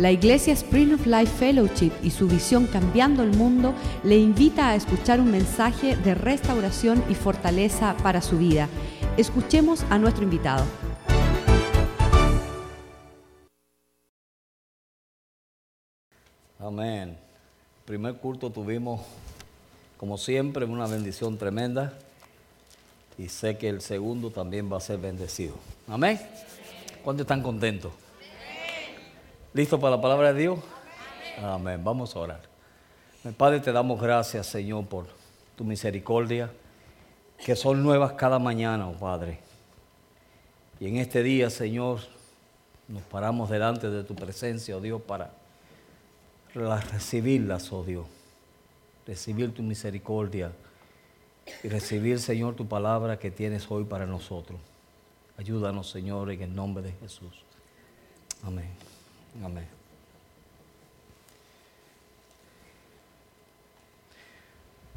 La Iglesia Spring of Life Fellowship y su visión Cambiando el Mundo le invita a escuchar un mensaje de restauración y fortaleza para su vida. Escuchemos a nuestro invitado. Amén. Primer culto tuvimos, como siempre, una bendición tremenda. Y sé que el segundo también va a ser bendecido. Amén. ¿Cuántos están contentos? ¿Listo para la palabra de Dios? Amén. Vamos a orar. Padre, te damos gracias, Señor, por tu misericordia, que son nuevas cada mañana, oh Padre. Y en este día, Señor, nos paramos delante de tu presencia, oh Dios, para recibirlas, oh Dios. Recibir tu misericordia y recibir, Señor, tu palabra que tienes hoy para nosotros. Ayúdanos, Señor, en el nombre de Jesús. Amén. Amén.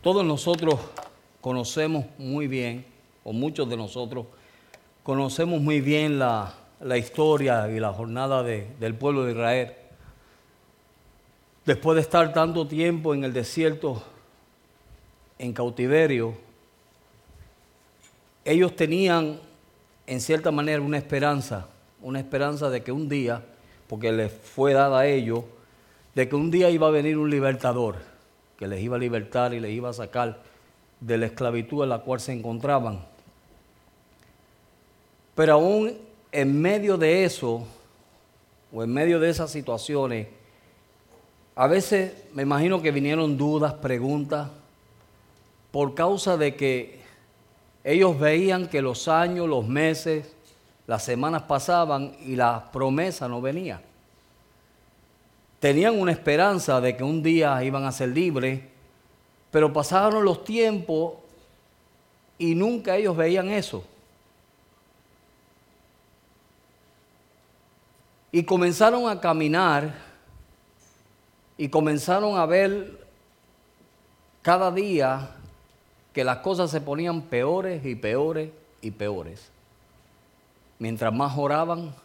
Todos nosotros conocemos muy bien, o muchos de nosotros conocemos muy bien la, historia y la jornada del pueblo de Israel. Después de estar tanto tiempo en el desierto, en cautiverio, ellos tenían en cierta manera una esperanza, una esperanza de que un día, porque les fue dada a ellos, de que un día iba a venir un libertador, que les iba a libertar y les iba a sacar de la esclavitud en la cual se encontraban. Pero aún en medio de eso, o en medio de esas situaciones, a veces me imagino que vinieron dudas, preguntas, por causa de que ellos veían que los años, los meses, las semanas pasaban y la promesa no venía. Tenían una esperanza de que un día iban a ser libres, pero pasaron los tiempos y nunca ellos veían eso. Y comenzaron a caminar y comenzaron a ver cada día que las cosas se ponían peores y peores y peores. Mientras más oraban,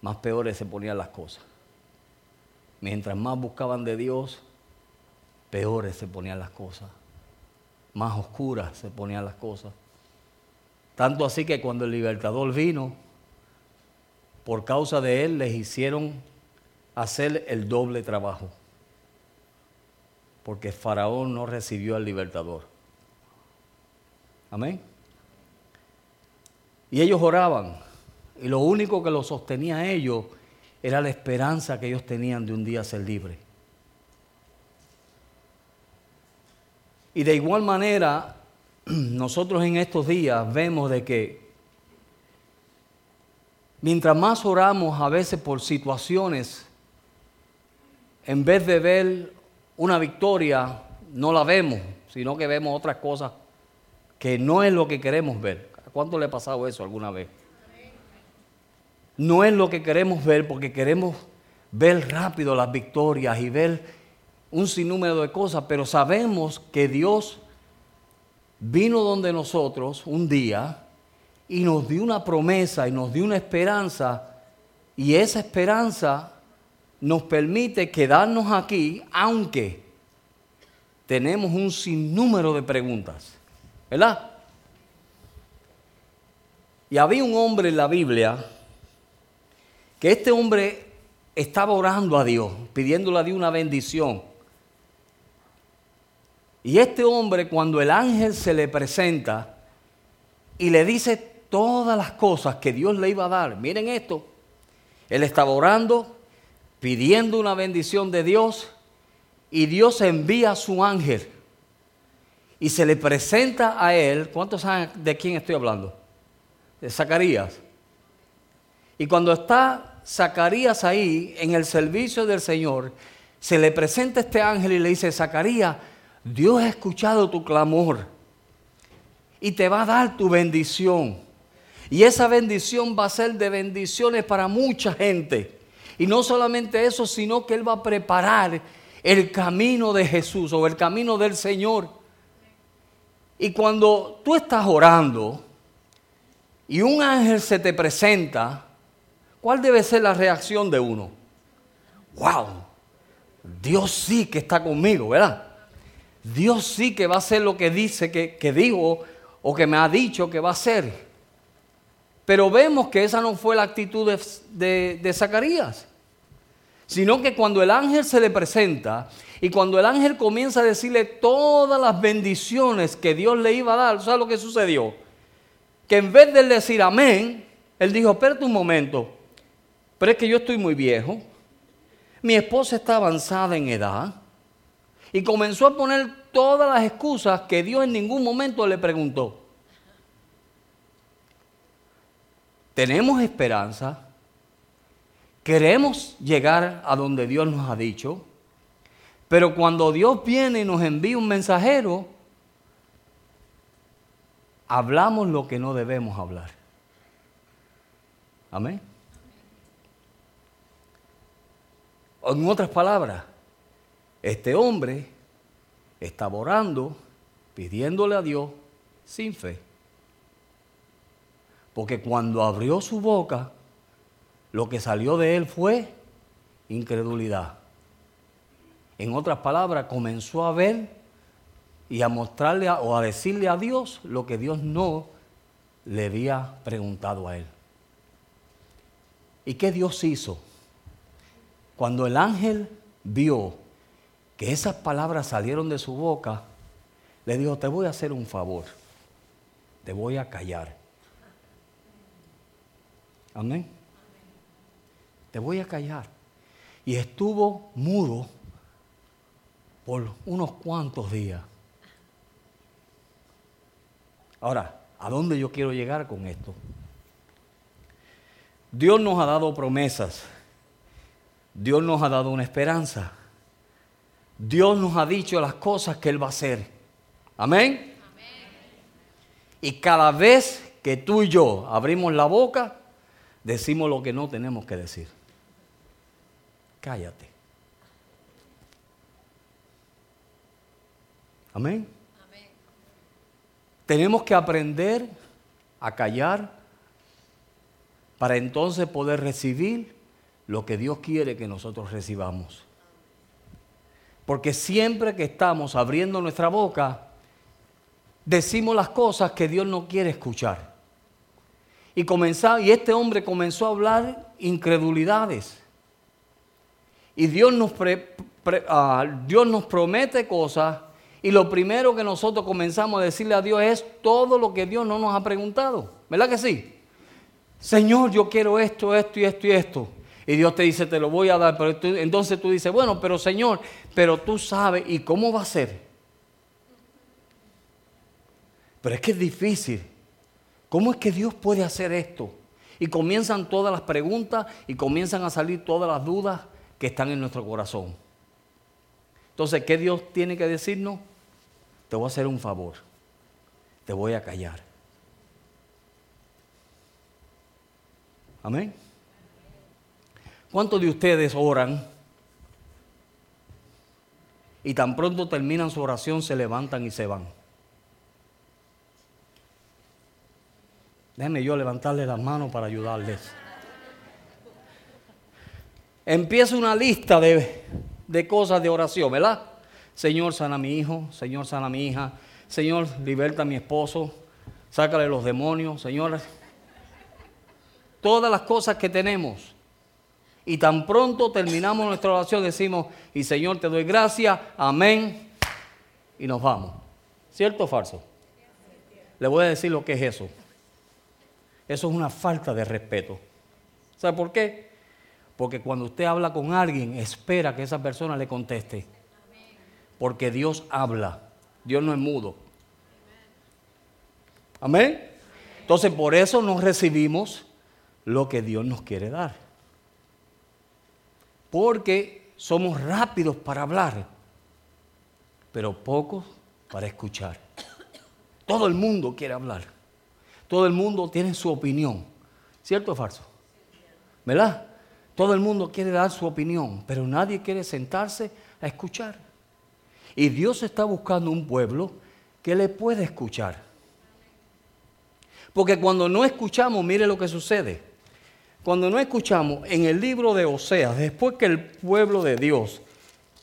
más peores se ponían las cosas. Mientras más buscaban de Dios, peores se ponían las cosas. Más oscuras se ponían las cosas. Tanto así que cuando el libertador vino, por causa de él les hicieron hacer el doble trabajo. Porque Faraón no recibió al libertador. Amén. Y ellos oraban. Y lo único que los sostenía a ellos era la esperanza que ellos tenían de un día ser libres. Y de igual manera, nosotros en estos días vemos de que mientras más oramos a veces por situaciones, en vez de ver una victoria, no la vemos, sino que vemos otras cosas que no es lo que queremos ver. ¿A cuánto le ha pasado eso alguna vez? No es lo que queremos ver porque queremos ver rápido las victorias y ver un sinnúmero de cosas, pero sabemos que Dios vino donde nosotros un día y nos dio una promesa y nos dio una esperanza y esa esperanza nos permite quedarnos aquí aunque tenemos un sinnúmero de preguntas. ¿verdad? Y había un hombre en la Biblia que este hombre estaba orando a Dios, pidiéndole a Dios una bendición. Y este hombre, cuando el ángel se le presenta y le dice todas las cosas que Dios le iba a dar, miren esto, él estaba orando, pidiendo una bendición de Dios, y Dios envía a su ángel y se le presenta a él, ¿cuántos saben de quién estoy hablando? De Zacarías. Y cuando está Zacarías ahí en el servicio del Señor, se le presenta este ángel y le dice, Zacarías, Dios ha escuchado tu clamor y te va a dar tu bendición. Y esa bendición va a ser de bendiciones para mucha gente. Y no solamente eso, sino que Él va a preparar el camino de Jesús o el camino del Señor. Y cuando tú estás orando y un ángel se te presenta, ¿cuál debe ser la reacción de uno? wow, Dios sí que está conmigo, ¿verdad? Dios sí que va a hacer lo que dice que, que dijo o que me ha dicho que va a hacer. Pero vemos que esa no fue la actitud de, de, Zacarías, sino que cuando el ángel se le presenta y cuando el ángel comienza a decirle todas las bendiciones que Dios le iba a dar, ¿sabes lo que sucedió? Que en vez de decir amén, él dijo, espérate un momento, pero es que yo estoy muy viejo, mi esposa está avanzada en edad, y comenzó a poner todas las excusas que Dios en ningún momento le preguntó. Tenemos esperanza, queremos llegar a donde Dios nos ha dicho, pero cuando Dios viene y nos envía un mensajero, hablamos lo que no debemos hablar. Amén. En otras palabras, este hombre estaba orando, pidiéndole a Dios sin fe. Porque cuando abrió su boca, lo que salió de él fue incredulidad. En otras palabras, comenzó a ver y a mostrarle o a decirle a Dios lo que Dios no le había preguntado a él. ¿Y qué Dios hizo? Cuando el ángel vio que esas palabras salieron de su boca, le dijo, te voy a hacer un favor, te voy a callar. Amén. Te voy a callar. Y estuvo mudo por unos cuantos días. Ahora, ¿a dónde yo quiero llegar con esto? Dios nos ha dado promesas. Dios nos ha dado una esperanza. Dios nos ha dicho las cosas que Él va a hacer. Amén. Y cada vez que tú y yo abrimos la boca, decimos lo que no tenemos que decir. Cállate. Amén. Amén. Tenemos que aprender a callar para entonces poder recibir lo que Dios quiere que nosotros recibamos. Porque siempre que estamos abriendo nuestra boca, decimos las cosas que Dios no quiere escuchar. Y, comenzó, y este hombre comenzó a hablar incredulidades. Y Dios nos, ah, Dios nos promete cosas y lo primero que nosotros comenzamos a decirle a Dios es todo lo que Dios no nos ha preguntado. ¿Verdad que sí? Señor, yo quiero esto, esto y esto y esto. Y Dios te dice, te lo voy a dar. Pero entonces tú dices, bueno, pero Señor, pero tú sabes, ¿y cómo va a ser? Pero es que es difícil. ¿Cómo es que Dios puede hacer esto? Y comienzan todas las preguntas y comienzan a salir todas las dudas que están en nuestro corazón. Entonces, ¿qué Dios tiene que decirnos? Te voy a hacer un favor. Te voy a callar. Amén. ¿Cuántos de ustedes oran y tan pronto terminan su oración se levantan y se van? Déjenme yo levantarle las manos para ayudarles. Empieza una lista de, de cosas de oración, ¿verdad? Señor, sana a mi hijo, Señor, sana a mi hija, Señor, liberta a mi esposo, sácale los demonios, Señor. Todas las cosas que tenemos y tan pronto terminamos nuestra oración decimos, y Señor te doy gracias, amén, y nos vamos. ¿Cierto o falso? Le voy a decir lo que es eso. Eso es una falta de respeto. ¿Sabe por qué? Porque cuando usted habla con alguien, espera que esa persona le conteste. Porque Dios habla. Dios no es mudo. Amén. Entonces por eso nos recibimos lo que Dios nos quiere dar porque somos rápidos para hablar, pero pocos para escuchar. Todo el mundo quiere hablar. Todo el mundo tiene su opinión. ¿Cierto o falso? ¿Verdad? Todo el mundo quiere dar su opinión, pero nadie quiere sentarse a escuchar. Y Dios está buscando un pueblo que le pueda escuchar. Porque cuando no escuchamos, mire lo que sucede. Cuando no escuchamos en el libro de Oseas, después que el pueblo de Dios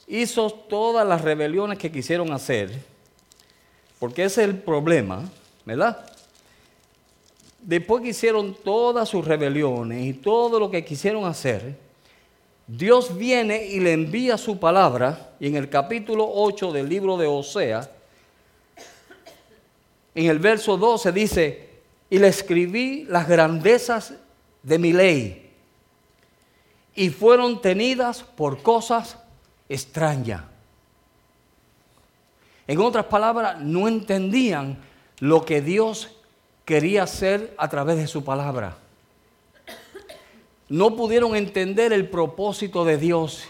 hizo todas las rebeliones que quisieron hacer, porque ese es el problema, ¿verdad? Después que hicieron todas sus rebeliones y todo lo que quisieron hacer, Dios viene y le envía su palabra, y en el capítulo 8 del libro de Oseas, en el verso 12 dice, y le escribí las grandezas de mi ley, y fueron tenidas por cosas extrañas. En otras palabras, no entendían lo que Dios quería hacer a través de su palabra. No pudieron entender el propósito de Dios.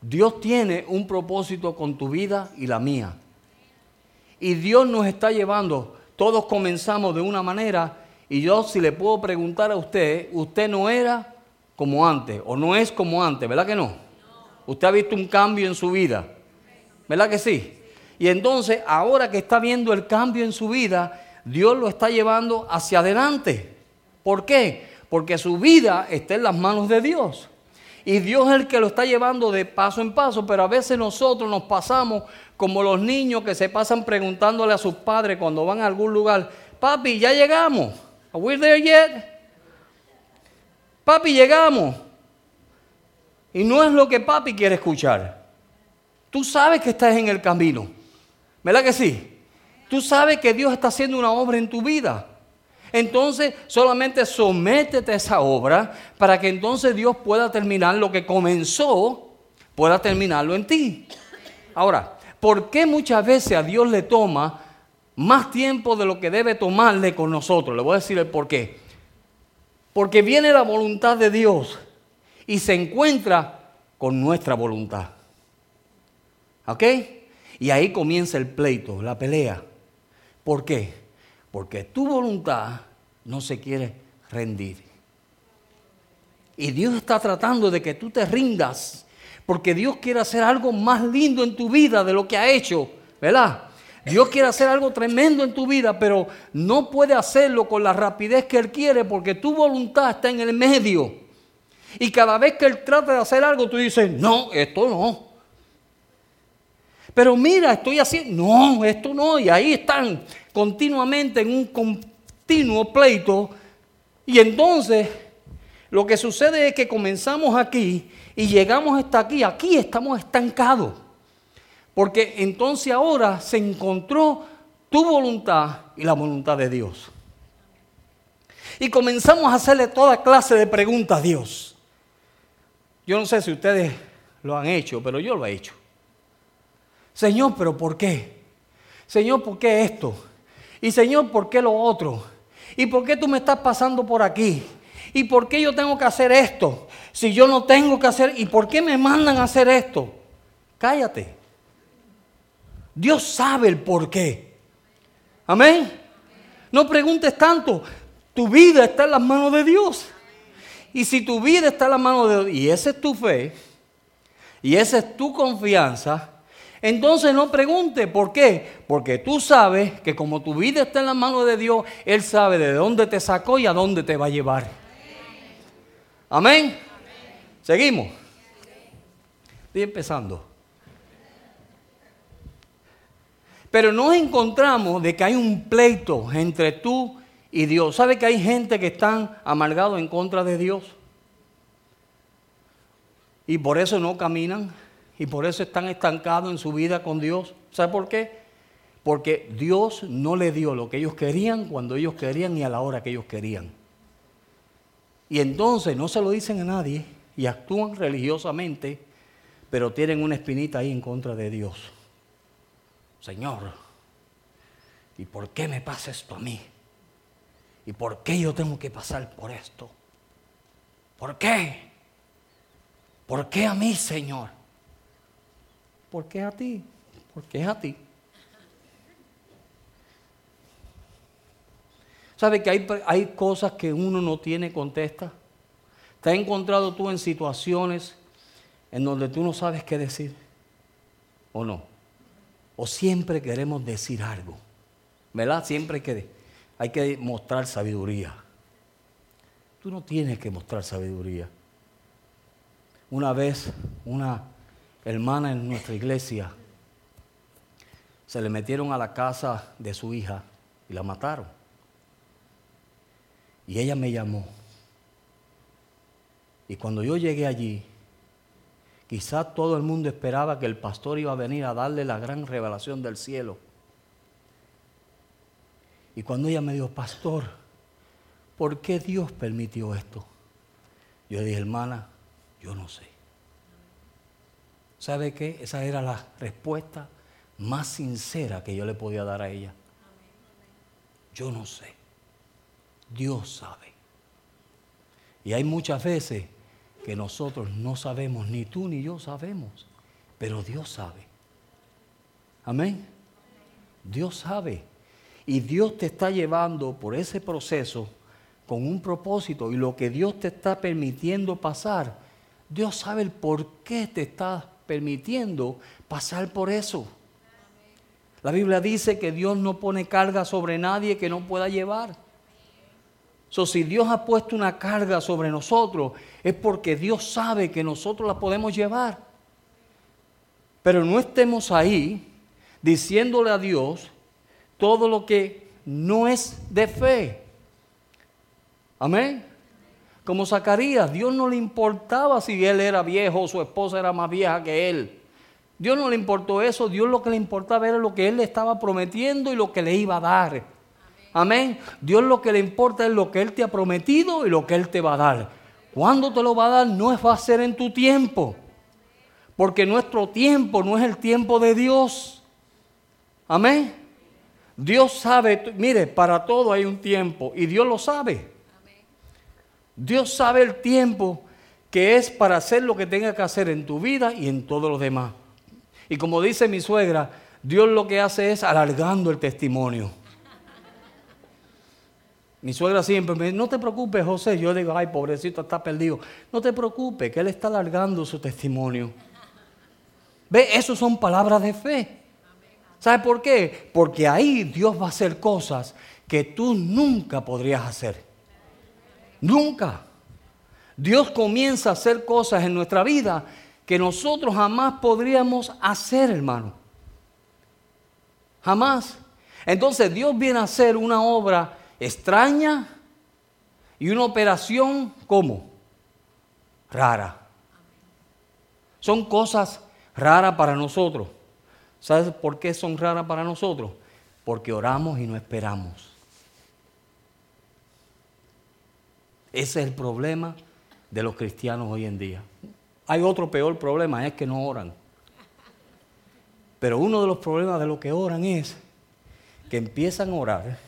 Dios tiene un propósito con tu vida y la mía. Y Dios nos está llevando. Todos comenzamos de una manera y yo si le puedo preguntar a usted, usted no era como antes o no es como antes, ¿verdad que no? Usted ha visto un cambio en su vida, ¿verdad que sí? Y entonces ahora que está viendo el cambio en su vida, Dios lo está llevando hacia adelante. ¿Por qué? Porque su vida está en las manos de Dios. Y Dios es el que lo está llevando de paso en paso, pero a veces nosotros nos pasamos como los niños que se pasan preguntándole a sus padres cuando van a algún lugar, papi, ya llegamos. Are we there yet? Papi, llegamos. Y no es lo que papi quiere escuchar. Tú sabes que estás en el camino. ¿Verdad que sí? Tú sabes que Dios está haciendo una obra en tu vida. Entonces solamente sométete a esa obra para que entonces Dios pueda terminar lo que comenzó, pueda terminarlo en ti. Ahora, ¿por qué muchas veces a Dios le toma más tiempo de lo que debe tomarle con nosotros? Le voy a decir el por qué. Porque viene la voluntad de Dios y se encuentra con nuestra voluntad. ¿Ok? Y ahí comienza el pleito, la pelea. ¿Por qué? Porque tu voluntad no se quiere rendir. Y Dios está tratando de que tú te rindas, porque Dios quiere hacer algo más lindo en tu vida de lo que ha hecho, ¿verdad? Dios quiere hacer algo tremendo en tu vida, pero no puede hacerlo con la rapidez que Él quiere, porque tu voluntad está en el medio. Y cada vez que Él trata de hacer algo, tú dices, no, esto no. Pero mira, estoy haciendo, no, esto no, y ahí están continuamente en un continuo pleito. Y entonces lo que sucede es que comenzamos aquí y llegamos hasta aquí, aquí estamos estancados. Porque entonces ahora se encontró tu voluntad y la voluntad de Dios. Y comenzamos a hacerle toda clase de preguntas a Dios. Yo no sé si ustedes lo han hecho, pero yo lo he hecho. Señor, pero ¿por qué? Señor, ¿por qué esto? Y Señor, ¿por qué lo otro? ¿Y por qué tú me estás pasando por aquí? ¿Y por qué yo tengo que hacer esto? Si yo no tengo que hacer, ¿y por qué me mandan a hacer esto? Cállate. Dios sabe el por qué. Amén. No preguntes tanto. Tu vida está en las manos de Dios. Y si tu vida está en las manos de Dios, y esa es tu fe, y esa es tu confianza, entonces no pregunte por qué, porque tú sabes que como tu vida está en las manos de Dios, Él sabe de dónde te sacó y a dónde te va a llevar. Amén. Seguimos. Estoy empezando. Pero nos encontramos de que hay un pleito entre tú y Dios. ¿Sabe que hay gente que están amargados en contra de Dios? Y por eso no caminan y por eso están estancados en su vida con Dios. ¿Sabe por qué? Porque Dios no le dio lo que ellos querían cuando ellos querían y a la hora que ellos querían. Y entonces no se lo dicen a nadie y actúan religiosamente, pero tienen una espinita ahí en contra de Dios. Señor, ¿y por qué me pasa esto a mí? ¿Y por qué yo tengo que pasar por esto? ¿Por qué? ¿Por qué a mí, Señor? ¿Por qué a ti? Porque es a ti. ¿Sabe que hay, hay cosas que uno no tiene contesta? ¿Te has encontrado tú en situaciones en donde tú no sabes qué decir? ¿O no? ¿O siempre queremos decir algo? ¿Verdad? Siempre hay que, hay que mostrar sabiduría. Tú no tienes que mostrar sabiduría. Una vez una hermana en nuestra iglesia se le metieron a la casa de su hija y la mataron. Y ella me llamó. Y cuando yo llegué allí, quizás todo el mundo esperaba que el pastor iba a venir a darle la gran revelación del cielo. Y cuando ella me dijo, pastor, ¿por qué Dios permitió esto? Yo dije, hermana, yo no sé. ¿Sabe qué? Esa era la respuesta más sincera que yo le podía dar a ella. Yo no sé. Dios sabe. Y hay muchas veces que nosotros no sabemos, ni tú ni yo sabemos, pero Dios sabe. Amén. Dios sabe. Y Dios te está llevando por ese proceso con un propósito y lo que Dios te está permitiendo pasar, Dios sabe el por qué te está permitiendo pasar por eso. La Biblia dice que Dios no pone carga sobre nadie que no pueda llevar. Si Dios ha puesto una carga sobre nosotros, es porque Dios sabe que nosotros la podemos llevar. Pero no estemos ahí diciéndole a Dios todo lo que no es de fe. Amén. Como Zacarías, Dios no le importaba si él era viejo o su esposa era más vieja que él. Dios no le importó eso, Dios lo que le importaba era lo que él le estaba prometiendo y lo que le iba a dar. Amén. Dios lo que le importa es lo que Él te ha prometido y lo que Él te va a dar. Cuando te lo va a dar no va a ser en tu tiempo. Porque nuestro tiempo no es el tiempo de Dios. Amén. Dios sabe, mire, para todo hay un tiempo y Dios lo sabe. Dios sabe el tiempo que es para hacer lo que tenga que hacer en tu vida y en todos los demás. Y como dice mi suegra, Dios lo que hace es alargando el testimonio. Mi suegra siempre me dice, no te preocupes, José. Yo digo, ay, pobrecito, está perdido. No te preocupes, que él está alargando su testimonio. Ve, eso son palabras de fe. ¿Sabe por qué? Porque ahí Dios va a hacer cosas que tú nunca podrías hacer. Nunca. Dios comienza a hacer cosas en nuestra vida que nosotros jamás podríamos hacer, hermano. Jamás. Entonces Dios viene a hacer una obra extraña y una operación como rara. Son cosas raras para nosotros. ¿Sabes por qué son raras para nosotros? Porque oramos y no esperamos. Ese es el problema de los cristianos hoy en día. Hay otro peor problema, es que no oran. Pero uno de los problemas de los que oran es que empiezan a orar.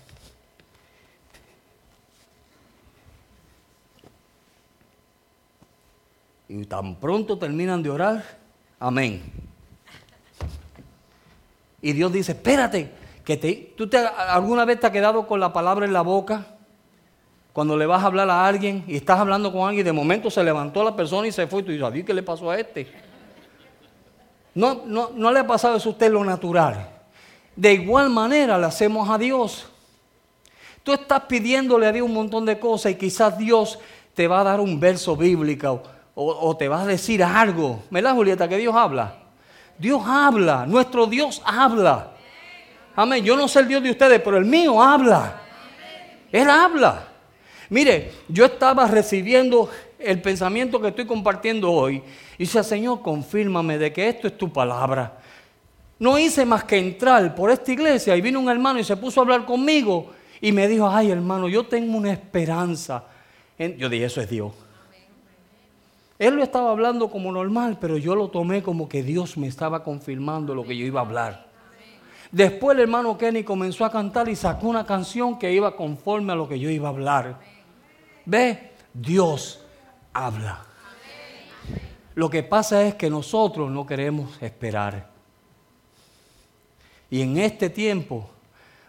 Y tan pronto terminan de orar, amén. Y Dios dice, espérate, que te, tú te, alguna vez te has quedado con la palabra en la boca cuando le vas a hablar a alguien y estás hablando con alguien y de momento se levantó la persona y se fue y tú dices, qué le pasó a este? No, no, no le ha pasado eso a usted lo natural. De igual manera le hacemos a Dios. Tú estás pidiéndole a Dios un montón de cosas y quizás Dios te va a dar un verso bíblico o, te va a decir algo. ¿Verdad, Julieta, que Dios habla? Dios habla, nuestro Dios habla. Amén. Yo no sé el Dios de ustedes, pero el mío habla. Él habla. Mire, yo estaba recibiendo el pensamiento que estoy compartiendo hoy y decía, Señor, confírmame de que esto es tu palabra. No hice más que entrar por esta iglesia y vino un hermano y se puso a hablar conmigo y me dijo, ay hermano, yo tengo una esperanza. Yo dije, eso es Dios. Él lo estaba hablando como normal, pero yo lo tomé como que Dios me estaba confirmando lo que yo iba a hablar. Después el hermano Kenny comenzó a cantar y sacó una canción que iba conforme a lo que yo iba a hablar. Ve, Dios habla. Lo que pasa es que nosotros no queremos esperar. Y en este tiempo,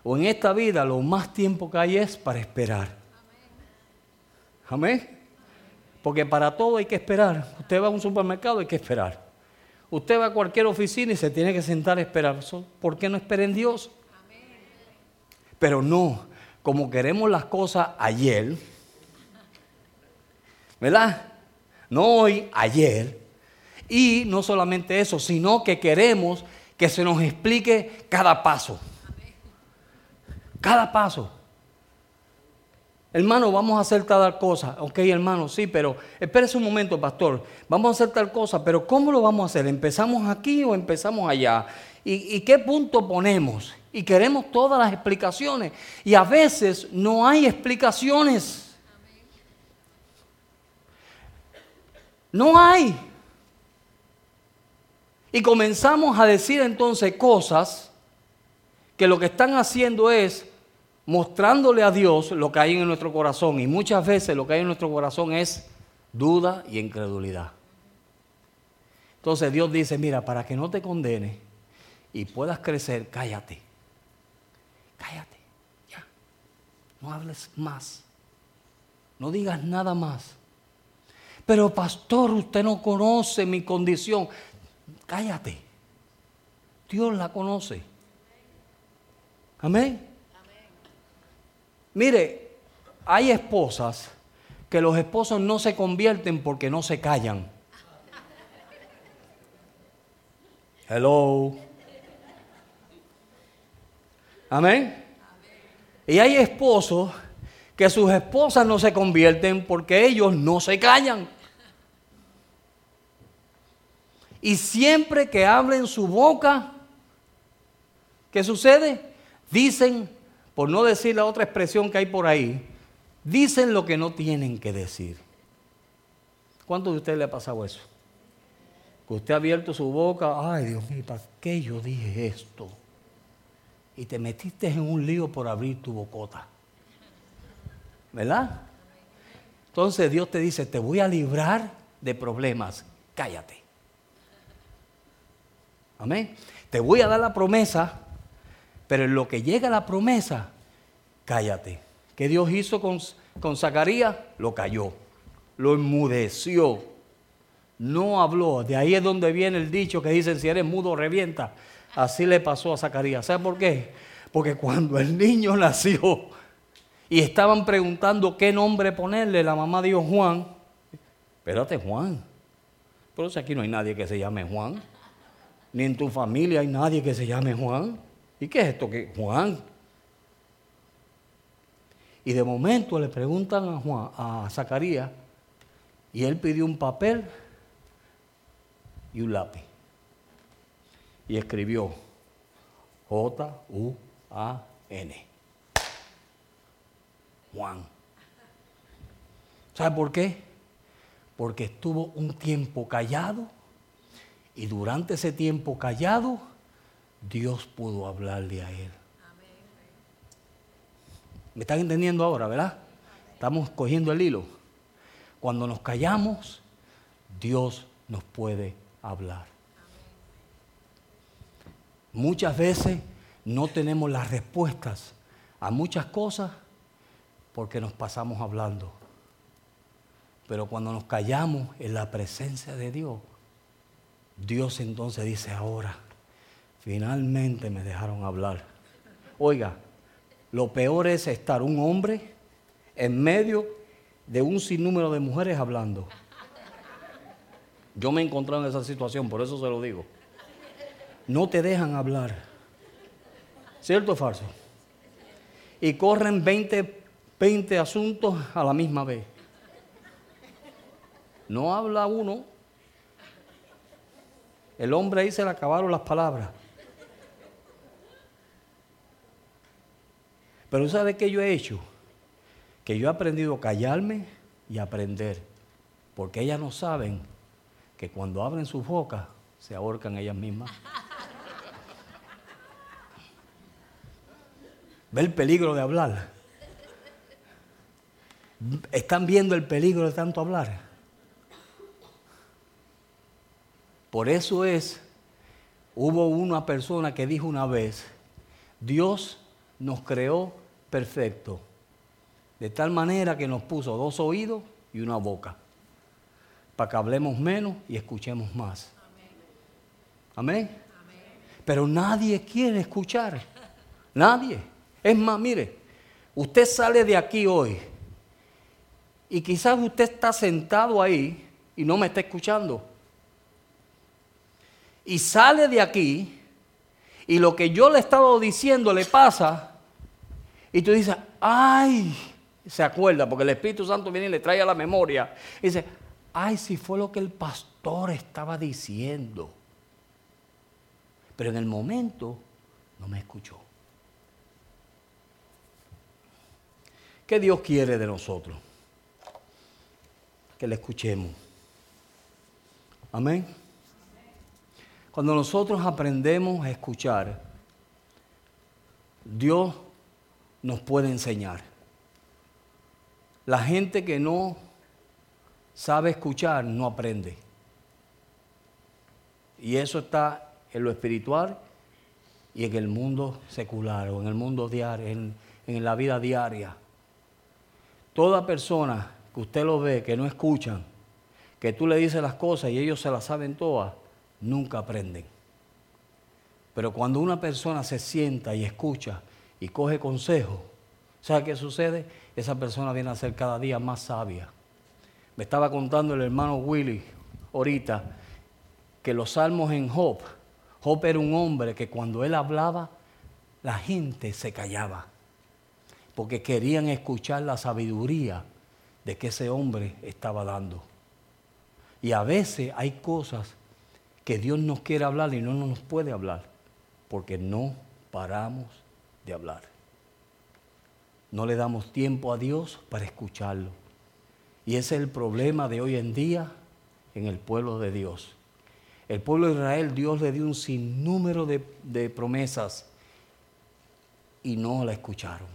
o en esta vida, lo más tiempo que hay es para esperar. Amén. Porque para todo hay que esperar. Usted va a un supermercado, hay que esperar. Usted va a cualquier oficina y se tiene que sentar a esperar. ¿Por qué no espera en Dios? Pero no, como queremos las cosas ayer, ¿verdad? No hoy, ayer. Y no solamente eso, sino que queremos que se nos explique cada paso. Cada paso. Hermano, vamos a hacer tal cosa. Ok, hermano, sí, pero espérese un momento, pastor. Vamos a hacer tal cosa, pero ¿cómo lo vamos a hacer? ¿Empezamos aquí o empezamos allá? ¿Y, qué punto ponemos? Y queremos todas las explicaciones. Y a veces no hay explicaciones. No hay. Y comenzamos a decir entonces cosas que lo que están haciendo es mostrándole a Dios lo que hay en nuestro corazón. Y muchas veces lo que hay en nuestro corazón es duda y incredulidad. Entonces Dios dice, mira, para que no te condene y puedas crecer, cállate. Cállate. Ya. No hables más. No digas nada más. Pero pastor, usted no conoce mi condición. Cállate. Dios la conoce. Amén. Mire, hay esposas que los esposos no se convierten porque no se callan. Hello. Amén. Y hay esposos que sus esposas no se convierten porque ellos no se callan. Y siempre que abren su boca, ¿qué sucede? Dicen por no decir la otra expresión que hay por ahí, dicen lo que no tienen que decir. ¿Cuántos de ustedes le ha pasado eso? Que usted ha abierto su boca, ay Dios mío, ¿para qué yo dije esto? Y te metiste en un lío por abrir tu bocota. ¿Verdad? Entonces Dios te dice, te voy a librar de problemas, cállate. Amén. Te voy a dar la promesa pero en lo que llega la promesa, cállate. ¿Qué Dios hizo con, con Zacarías? Lo cayó, lo enmudeció, no habló. De ahí es donde viene el dicho que dicen, si eres mudo, revienta. Así le pasó a Zacarías. ¿Sabe por qué? Porque cuando el niño nació y estaban preguntando qué nombre ponerle, la mamá dijo Juan. Espérate, Juan. Pero si aquí no hay nadie que se llame Juan. Ni en tu familia hay nadie que se llame Juan. ¿Y qué es esto? que Juan. Y de momento le preguntan a Juan, a Zacarías, y él pidió un papel y un lápiz. Y escribió J-U-A-N. Juan. ¿Sabe por qué? Porque estuvo un tiempo callado y durante ese tiempo callado Dios pudo hablarle a él. ¿Me están entendiendo ahora, verdad? Estamos cogiendo el hilo. Cuando nos callamos, Dios nos puede hablar. Muchas veces no tenemos las respuestas a muchas cosas porque nos pasamos hablando. Pero cuando nos callamos en la presencia de Dios, Dios entonces dice ahora, Finalmente me dejaron hablar. Oiga, lo peor es estar un hombre en medio de un sinnúmero de mujeres hablando. Yo me he encontrado en esa situación, por eso se lo digo. No te dejan hablar. ¿Cierto o falso? Y corren 20, 20 asuntos a la misma vez. No habla uno. El hombre ahí se le acabaron las palabras. Pero ¿sabe qué yo he hecho? Que yo he aprendido a callarme y aprender. Porque ellas no saben que cuando abren sus bocas se ahorcan ellas mismas. ¿Ve el peligro de hablar? ¿Están viendo el peligro de tanto hablar? Por eso es, hubo una persona que dijo una vez, Dios nos creó perfecto, de tal manera que nos puso dos oídos y una boca, para que hablemos menos y escuchemos más. Amén. Pero nadie quiere escuchar, nadie. Es más, mire, usted sale de aquí hoy Y quizás usted está sentado ahí y no me está escuchando. Y sale de aquí y lo que yo le he estado diciendo le pasa y tú dices, ay, se acuerda, porque el Espíritu Santo viene y le trae a la memoria. Y dice, ay, si fue lo que el pastor estaba diciendo. Pero en el momento no me escuchó. ¿Qué Dios quiere de nosotros? Que le escuchemos. Amén. Cuando nosotros aprendemos a escuchar, Dios nos puede enseñar. La gente que no sabe escuchar no aprende. Y eso está en lo espiritual y en el mundo secular o en el mundo diario, en, la vida diaria. Toda persona que usted lo ve que no escuchan, que tú le dices las cosas y ellos se las saben todas, nunca aprenden. Pero cuando una persona se sienta y escucha y coge consejo, ¿sabe qué sucede? Esa persona viene a ser cada día más sabia. Me estaba contando el hermano Willy ahorita que los salmos en Job, Job era un hombre que cuando él hablaba, la gente se callaba, porque querían escuchar la sabiduría de que ese hombre estaba dando. Y a veces hay cosas que Dios nos quiere hablar y no nos puede hablar, porque no paramos de hablar. No le damos tiempo a Dios para escucharlo. Y ese es el problema de hoy en día en el pueblo de Dios. El pueblo de Israel, Dios le dio un sinnúmero de, de promesas y no la escucharon.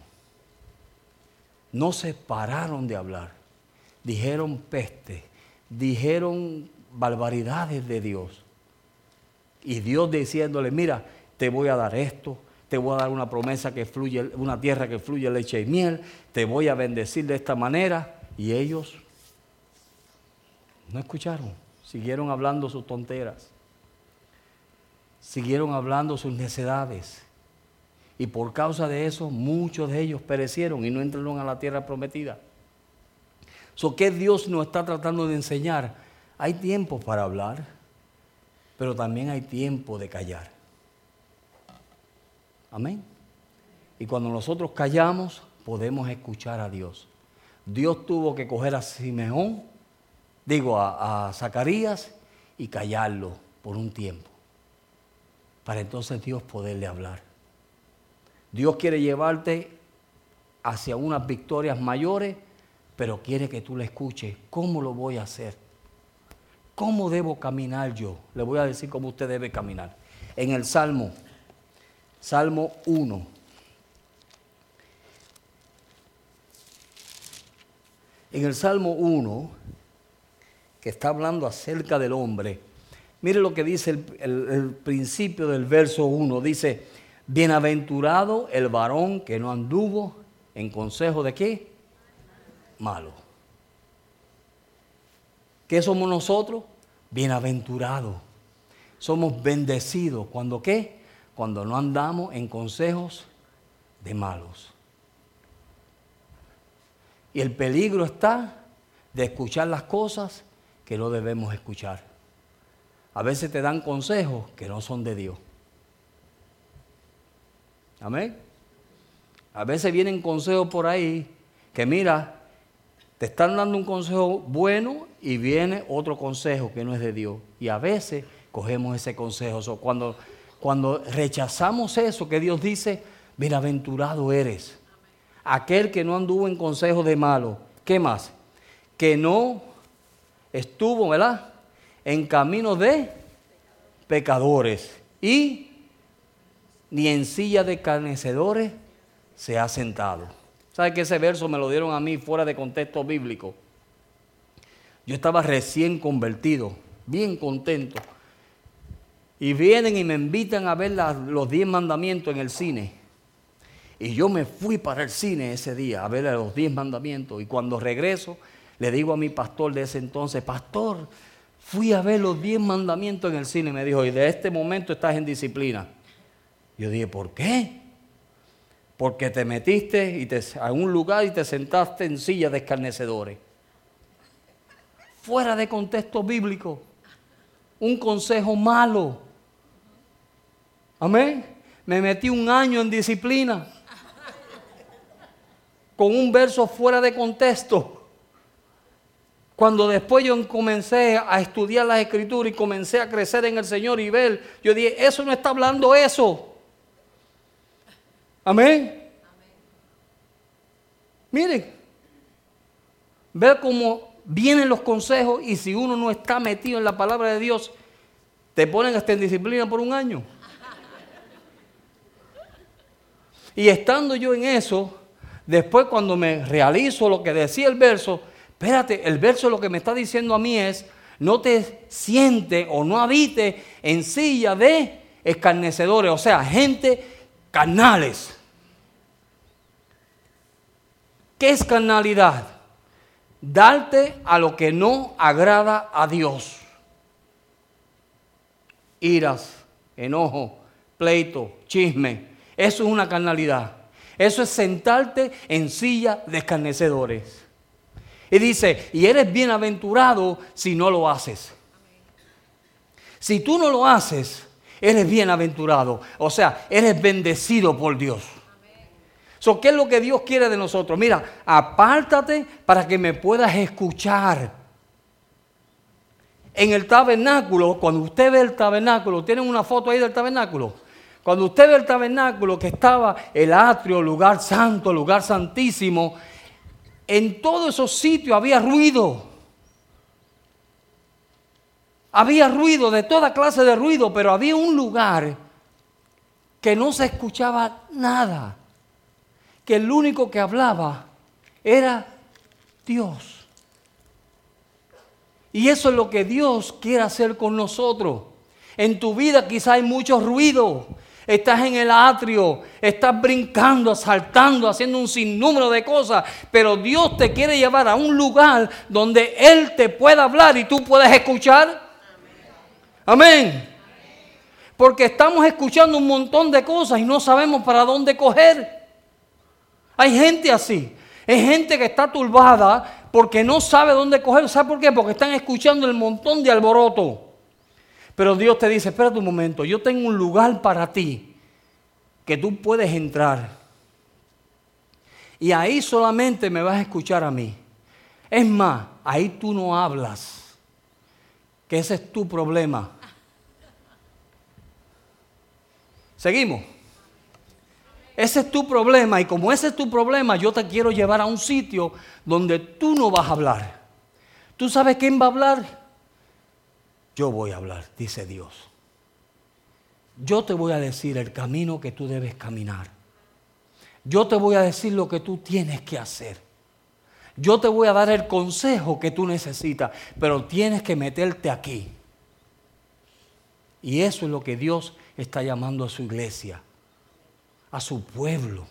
No se pararon de hablar. Dijeron peste, dijeron barbaridades de Dios. Y Dios diciéndole, mira, te voy a dar esto, te voy a dar una promesa que fluye, una tierra que fluye leche y miel, te voy a bendecir de esta manera. Y ellos no escucharon, siguieron hablando sus tonteras, siguieron hablando sus necedades. Y por causa de eso, muchos de ellos perecieron y no entraron a la tierra prometida. So, ¿Qué Dios nos está tratando de enseñar? Hay tiempo para hablar pero también hay tiempo de callar. Amén. Y cuando nosotros callamos, podemos escuchar a Dios. Dios tuvo que coger a Simeón, digo, a, Zacarías y callarlo por un tiempo, para entonces Dios poderle hablar. Dios quiere llevarte hacia unas victorias mayores, pero quiere que tú le escuches. ¿Cómo lo voy a hacer? ¿Cómo debo caminar yo? Le voy a decir cómo usted debe caminar. En el Salmo, Salmo 1. En el Salmo 1, que está hablando acerca del hombre, mire lo que dice el, principio del verso 1. Dice, bienaventurado el varón que no anduvo en consejo de qué? Malo. ¿Qué somos nosotros? Bienaventurados. Somos bendecidos. ¿Cuando qué? Cuando no andamos en consejos de malos. Y el peligro está de escuchar las cosas que no debemos escuchar. A veces te dan consejos que no son de Dios. Amén. A veces vienen consejos por ahí que mira, te están dando un consejo bueno y viene otro consejo que no es de Dios. Y a veces cogemos ese consejo. cuando, cuando rechazamos eso que Dios dice, bienaventurado eres. Aquel que no anduvo en consejo de malo. ¿Qué más? Que no estuvo, ¿verdad? En camino de pecadores. Y ni en silla de carnecedores se ha sentado. ¿Sabe que ese verso me lo dieron a mí fuera de contexto bíblico? Yo estaba recién convertido, bien contento. Y vienen y me invitan a ver los diez mandamientos en el cine. Y yo me fui para el cine ese día a ver los diez mandamientos. Y cuando regreso, le digo a mi pastor de ese entonces, pastor, fui a ver los diez mandamientos en el cine. Y me dijo, y de este momento estás en disciplina. Yo dije, ¿por qué? porque te metiste y te, a un lugar y te sentaste en silla de escarnecedores. fuera de contexto bíblico, un consejo malo. Amén. Me metí un año en disciplina con un verso fuera de contexto. Cuando después yo comencé a estudiar las escrituras y comencé a crecer en el Señor y ver, yo dije, eso no está hablando eso. Amén. Miren, ver cómo vienen los consejos y si uno no está metido en la palabra de Dios, te ponen hasta en disciplina por un año. Y estando yo en eso, después cuando me realizo lo que decía el verso, espérate, el verso lo que me está diciendo a mí es, no te siente o no habite en silla de escarnecedores, o sea, gente carnales. ¿Qué es carnalidad? Darte a lo que no agrada a Dios. Iras, enojo, pleito, chisme. Eso es una carnalidad. Eso es sentarte en silla de escarnecedores. Y dice, y eres bienaventurado si no lo haces. Si tú no lo haces, eres bienaventurado. O sea, eres bendecido por Dios. ¿Qué es lo que Dios quiere de nosotros? Mira, apártate para que me puedas escuchar. En el tabernáculo, cuando usted ve el tabernáculo, ¿tienen una foto ahí del tabernáculo? Cuando usted ve el tabernáculo que estaba el atrio, lugar santo, lugar santísimo, en todos esos sitios había ruido. Había ruido, de toda clase de ruido, pero había un lugar que no se escuchaba nada que el único que hablaba era Dios. Y eso es lo que Dios quiere hacer con nosotros. En tu vida quizá hay mucho ruido. Estás en el atrio, estás brincando, saltando, haciendo un sinnúmero de cosas, pero Dios te quiere llevar a un lugar donde Él te pueda hablar y tú puedes escuchar. Amén. Porque estamos escuchando un montón de cosas y no sabemos para dónde coger. Hay gente así. Es gente que está turbada porque no sabe dónde coger. ¿Sabe por qué? Porque están escuchando el montón de alboroto. Pero Dios te dice, espérate un momento, yo tengo un lugar para ti que tú puedes entrar. Y ahí solamente me vas a escuchar a mí. Es más, ahí tú no hablas. Que ese es tu problema. Seguimos. Ese es tu problema y como ese es tu problema, yo te quiero llevar a un sitio donde tú no vas a hablar. ¿Tú sabes quién va a hablar? Yo voy a hablar, dice Dios. Yo te voy a decir el camino que tú debes caminar. Yo te voy a decir lo que tú tienes que hacer. Yo te voy a dar el consejo que tú necesitas, pero tienes que meterte aquí. Y eso es lo que Dios está llamando a su iglesia a su pueblo,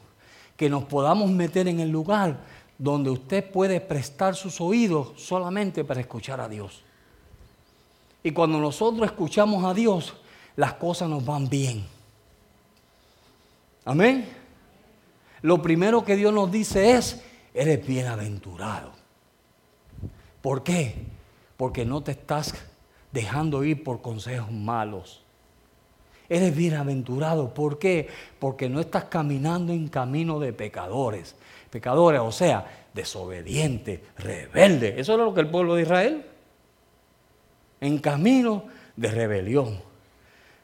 que nos podamos meter en el lugar donde usted puede prestar sus oídos solamente para escuchar a Dios. Y cuando nosotros escuchamos a Dios, las cosas nos van bien. Amén. Lo primero que Dios nos dice es, eres bienaventurado. ¿Por qué? Porque no te estás dejando ir por consejos malos. Eres bienaventurado. ¿Por qué? Porque no estás caminando en camino de pecadores. Pecadores, o sea, desobedientes, rebeldes. Eso era lo que el pueblo de Israel. En camino de rebelión.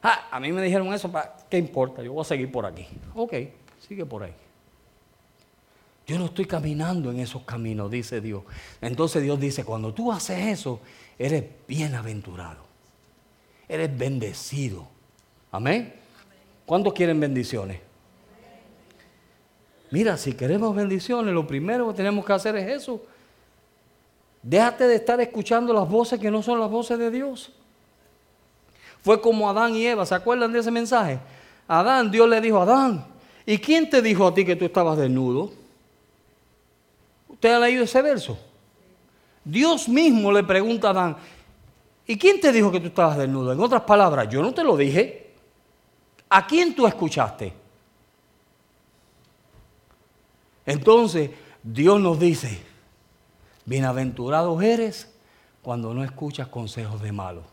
Ah, a mí me dijeron eso, ¿qué importa? Yo voy a seguir por aquí. Ok, sigue por ahí. Yo no estoy caminando en esos caminos, dice Dios. Entonces Dios dice, cuando tú haces eso, eres bienaventurado. Eres bendecido. Amén. ¿Cuántos quieren bendiciones? Mira, si queremos bendiciones, lo primero que tenemos que hacer es eso. Déjate de estar escuchando las voces que no son las voces de Dios. Fue como Adán y Eva, ¿se acuerdan de ese mensaje? Adán, Dios le dijo, Adán, ¿y quién te dijo a ti que tú estabas desnudo? ¿Usted ha leído ese verso? Dios mismo le pregunta a Adán, ¿y quién te dijo que tú estabas desnudo? En otras palabras, yo no te lo dije. ¿A quién tú escuchaste? Entonces Dios nos dice, bienaventurados eres cuando no escuchas consejos de malos.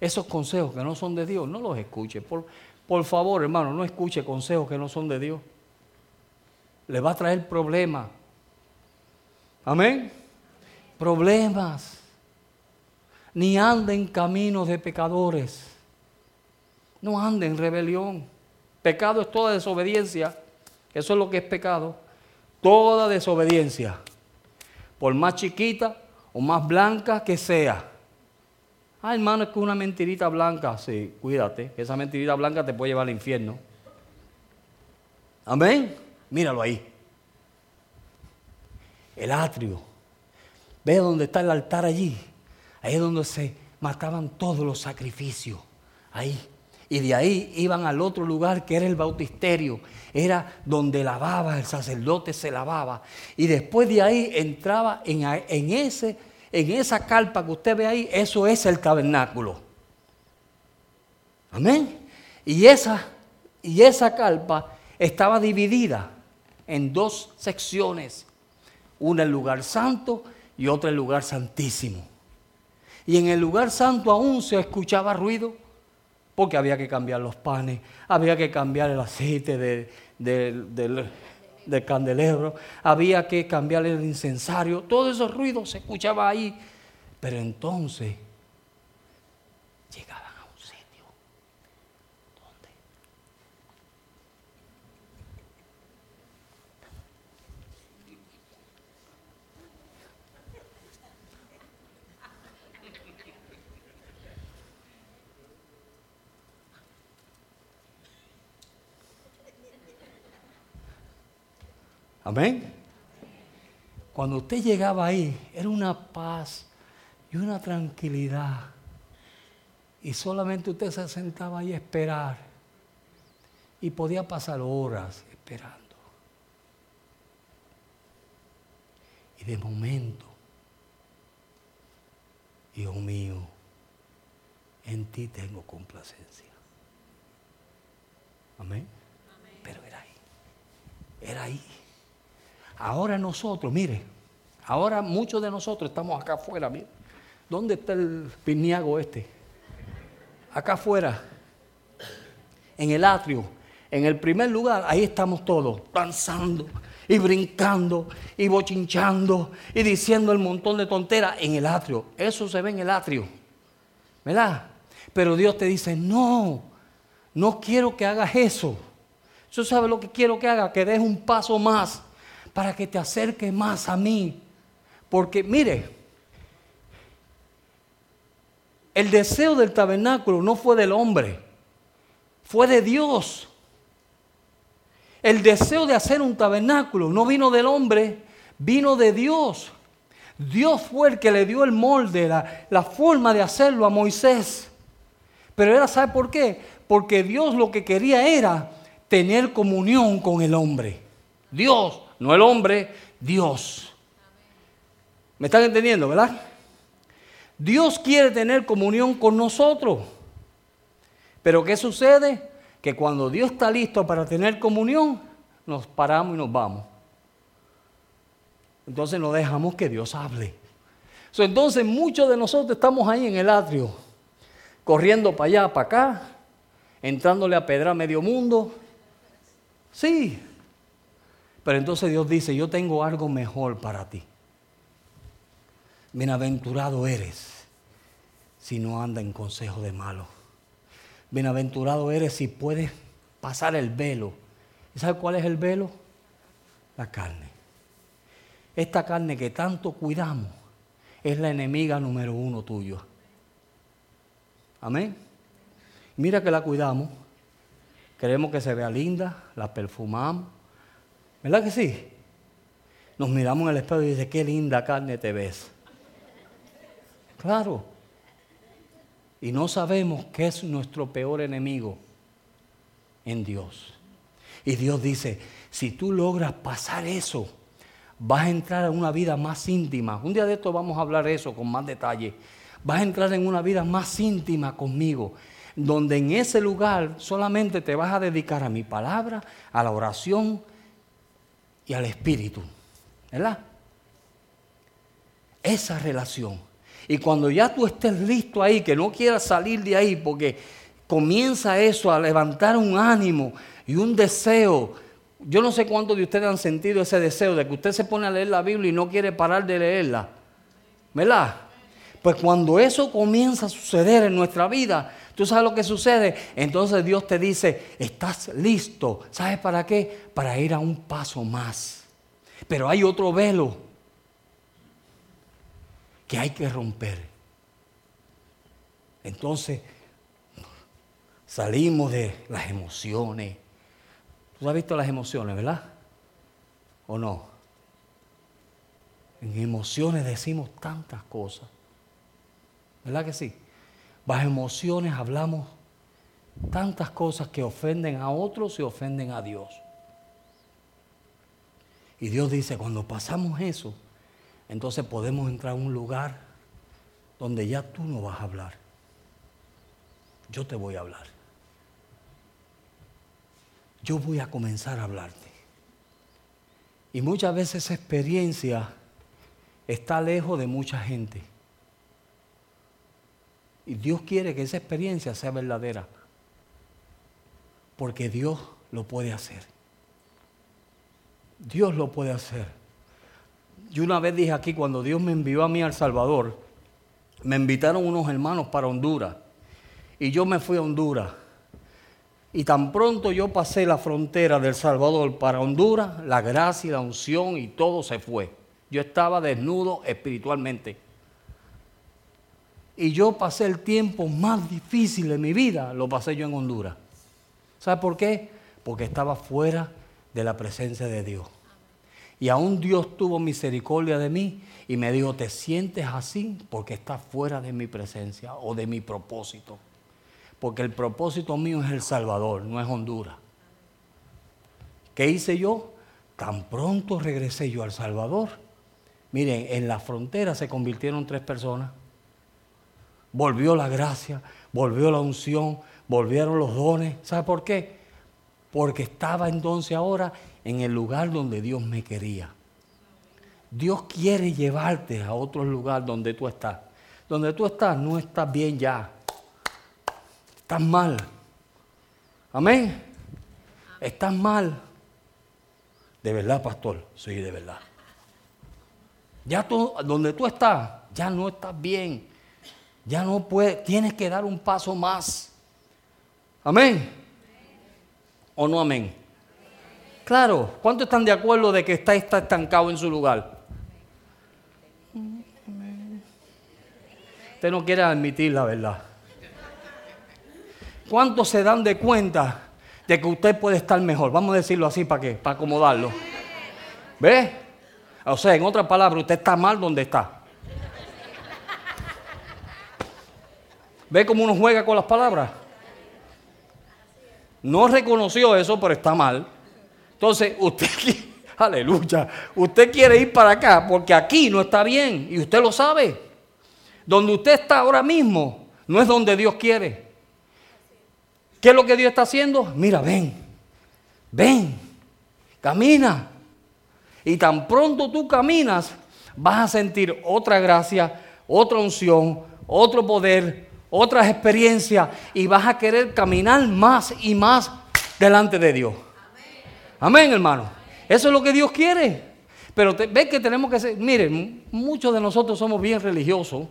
Esos consejos que no son de Dios, no los escuche. Por, por favor, hermano, no escuche consejos que no son de Dios. Le va a traer problemas. Amén. Problemas. Ni ande en caminos de pecadores. No ande en rebelión. Pecado es toda desobediencia. Eso es lo que es pecado. Toda desobediencia. Por más chiquita o más blanca que sea. Ah, hermano, es que una mentirita blanca, sí, cuídate, esa mentirita blanca te puede llevar al infierno. Amén. Míralo ahí. El atrio. Ve dónde está el altar allí. Ahí es donde se mataban todos los sacrificios. Ahí. Y de ahí iban al otro lugar que era el bautisterio. Era donde lavaba, el sacerdote se lavaba. Y después de ahí entraba en, en ese en esa carpa que usted ve ahí, eso es el tabernáculo. Amén. Y esa, y esa carpa estaba dividida en dos secciones. Una el lugar santo y otra el lugar santísimo. Y en el lugar santo aún se escuchaba ruido porque había que cambiar los panes, había que cambiar el aceite de, del del candelero, había que cambiar el incensario, todos esos ruidos se escuchaba ahí. Pero entonces llegaban a un sitio donde Amén. Cuando usted llegaba ahí, era una paz y una tranquilidad. Y solamente usted se sentaba ahí a esperar. Y podía pasar horas esperando. Y de momento, Hijo mío, en ti tengo complacencia. Amén. Pero era ahí. Era ahí. Ahora nosotros, mire, ahora muchos de nosotros estamos acá afuera, mire. ¿Dónde está el piniago este? Acá afuera, en el atrio, en el primer lugar, ahí estamos todos, danzando y brincando y bochinchando y diciendo el montón de tonteras en el atrio. Eso se ve en el atrio, ¿verdad? Pero Dios te dice, no, no quiero que hagas eso. Yo sabe lo que quiero que haga, que des un paso más para que te acerque más a mí. Porque mire, el deseo del tabernáculo no fue del hombre, fue de Dios. El deseo de hacer un tabernáculo no vino del hombre, vino de Dios. Dios fue el que le dio el molde, la, la forma de hacerlo a Moisés. Pero era, ¿sabe por qué? Porque Dios lo que quería era tener comunión con el hombre. Dios no el hombre, Dios. ¿Me están entendiendo, verdad? Dios quiere tener comunión con nosotros. Pero ¿qué sucede? Que cuando Dios está listo para tener comunión, nos paramos y nos vamos. Entonces no dejamos que Dios hable. entonces muchos de nosotros estamos ahí en el atrio, corriendo para allá, para acá, entrándole a pedra medio mundo. Sí, pero entonces Dios dice, yo tengo algo mejor para ti. Bienaventurado eres si no anda en consejo de malo. Bienaventurado eres si puedes pasar el velo. ¿Y sabes cuál es el velo? La carne. Esta carne que tanto cuidamos es la enemiga número uno tuyo. Amén. Mira que la cuidamos. Queremos que se vea linda, la perfumamos, ¿Verdad que sí? Nos miramos en el espejo y dice, qué linda carne te ves. Claro. Y no sabemos qué es nuestro peor enemigo en Dios. Y Dios dice, si tú logras pasar eso, vas a entrar en una vida más íntima. Un día de esto vamos a hablar eso con más detalle. Vas a entrar en una vida más íntima conmigo, donde en ese lugar solamente te vas a dedicar a mi palabra, a la oración, y al Espíritu. ¿Verdad? Esa relación. Y cuando ya tú estés listo ahí, que no quieras salir de ahí, porque comienza eso a levantar un ánimo y un deseo. Yo no sé cuántos de ustedes han sentido ese deseo de que usted se pone a leer la Biblia y no quiere parar de leerla. ¿Verdad? Pues cuando eso comienza a suceder en nuestra vida, ¿tú sabes lo que sucede? Entonces Dios te dice, estás listo. ¿Sabes para qué? Para ir a un paso más. Pero hay otro velo que hay que romper. Entonces, salimos de las emociones. ¿Tú has visto las emociones, verdad? ¿O no? En emociones decimos tantas cosas. ¿Verdad que sí? Bajo emociones hablamos tantas cosas que ofenden a otros y ofenden a Dios. Y Dios dice, cuando pasamos eso, entonces podemos entrar a un lugar donde ya tú no vas a hablar. Yo te voy a hablar. Yo voy a comenzar a hablarte. Y muchas veces esa experiencia está lejos de mucha gente. Y Dios quiere que esa experiencia sea verdadera. Porque Dios lo puede hacer. Dios lo puede hacer. Yo una vez dije aquí, cuando Dios me envió a mí al Salvador, me invitaron unos hermanos para Honduras. Y yo me fui a Honduras. Y tan pronto yo pasé la frontera del Salvador para Honduras, la gracia y la unción y todo se fue. Yo estaba desnudo espiritualmente. Y yo pasé el tiempo más difícil de mi vida, lo pasé yo en Honduras. ¿Sabe por qué? Porque estaba fuera de la presencia de Dios. Y aún Dios tuvo misericordia de mí y me dijo, te sientes así porque estás fuera de mi presencia o de mi propósito. Porque el propósito mío es El Salvador, no es Honduras. ¿Qué hice yo? Tan pronto regresé yo al Salvador. Miren, en la frontera se convirtieron tres personas volvió la gracia, volvió la unción, volvieron los dones. ¿Sabe por qué? Porque estaba entonces ahora en el lugar donde Dios me quería. Dios quiere llevarte a otro lugar donde tú estás. Donde tú estás no estás bien ya. Estás mal. Amén. Estás mal. De verdad, pastor. Sí, de verdad. Ya tú, donde tú estás, ya no estás bien. Ya no puedes, tienes que dar un paso más. Amén. ¿O no amén? Claro, ¿cuántos están de acuerdo de que está, está estancado en su lugar? Usted no quiere admitir la verdad. ¿Cuántos se dan de cuenta de que usted puede estar mejor? Vamos a decirlo así para qué, para acomodarlo. ¿Ve? O sea, en otras palabras, usted está mal donde está. ¿Ve cómo uno juega con las palabras? No reconoció eso, pero está mal. Entonces, usted, aleluya, usted quiere ir para acá porque aquí no está bien y usted lo sabe. Donde usted está ahora mismo no es donde Dios quiere. ¿Qué es lo que Dios está haciendo? Mira, ven, ven, camina. Y tan pronto tú caminas, vas a sentir otra gracia, otra unción, otro poder, otras experiencias y vas a querer caminar más y más delante de Dios. Amén, hermano. Eso es lo que Dios quiere. Pero ve que tenemos que ser, miren, muchos de nosotros somos bien religiosos.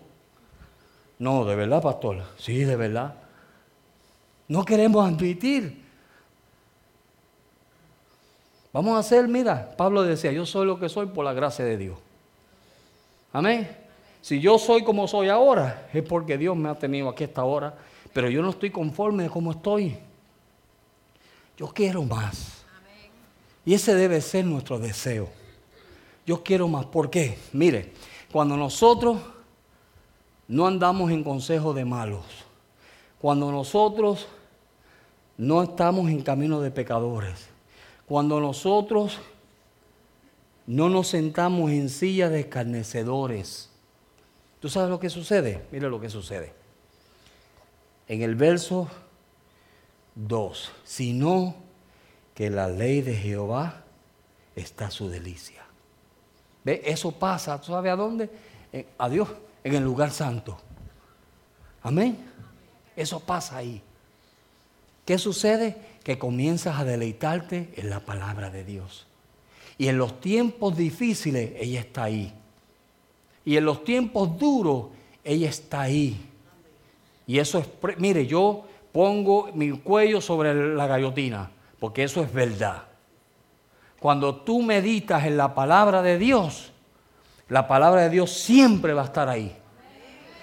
No, de verdad, pastor. Sí, de verdad. No queremos admitir. Vamos a hacer, mira, Pablo decía, yo soy lo que soy por la gracia de Dios. Amén. Si yo soy como soy ahora, es porque Dios me ha tenido aquí esta hora, pero yo no estoy conforme de cómo estoy. Yo quiero más. Y ese debe ser nuestro deseo. Yo quiero más. ¿Por qué? Mire, cuando nosotros no andamos en consejo de malos, cuando nosotros no estamos en camino de pecadores, cuando nosotros no nos sentamos en silla de escarnecedores, ¿Tú sabes lo que sucede? Mira lo que sucede. En el verso 2, sino que la ley de Jehová está su delicia. ¿Ve? Eso pasa, ¿tú sabes a dónde? a Dios, en el lugar santo. Amén. Eso pasa ahí. ¿Qué sucede? Que comienzas a deleitarte en la palabra de Dios. Y en los tiempos difíciles, ella está ahí. Y en los tiempos duros, ella está ahí. Y eso es, mire, yo pongo mi cuello sobre la gallotina, porque eso es verdad. Cuando tú meditas en la palabra de Dios, la palabra de Dios siempre va a estar ahí.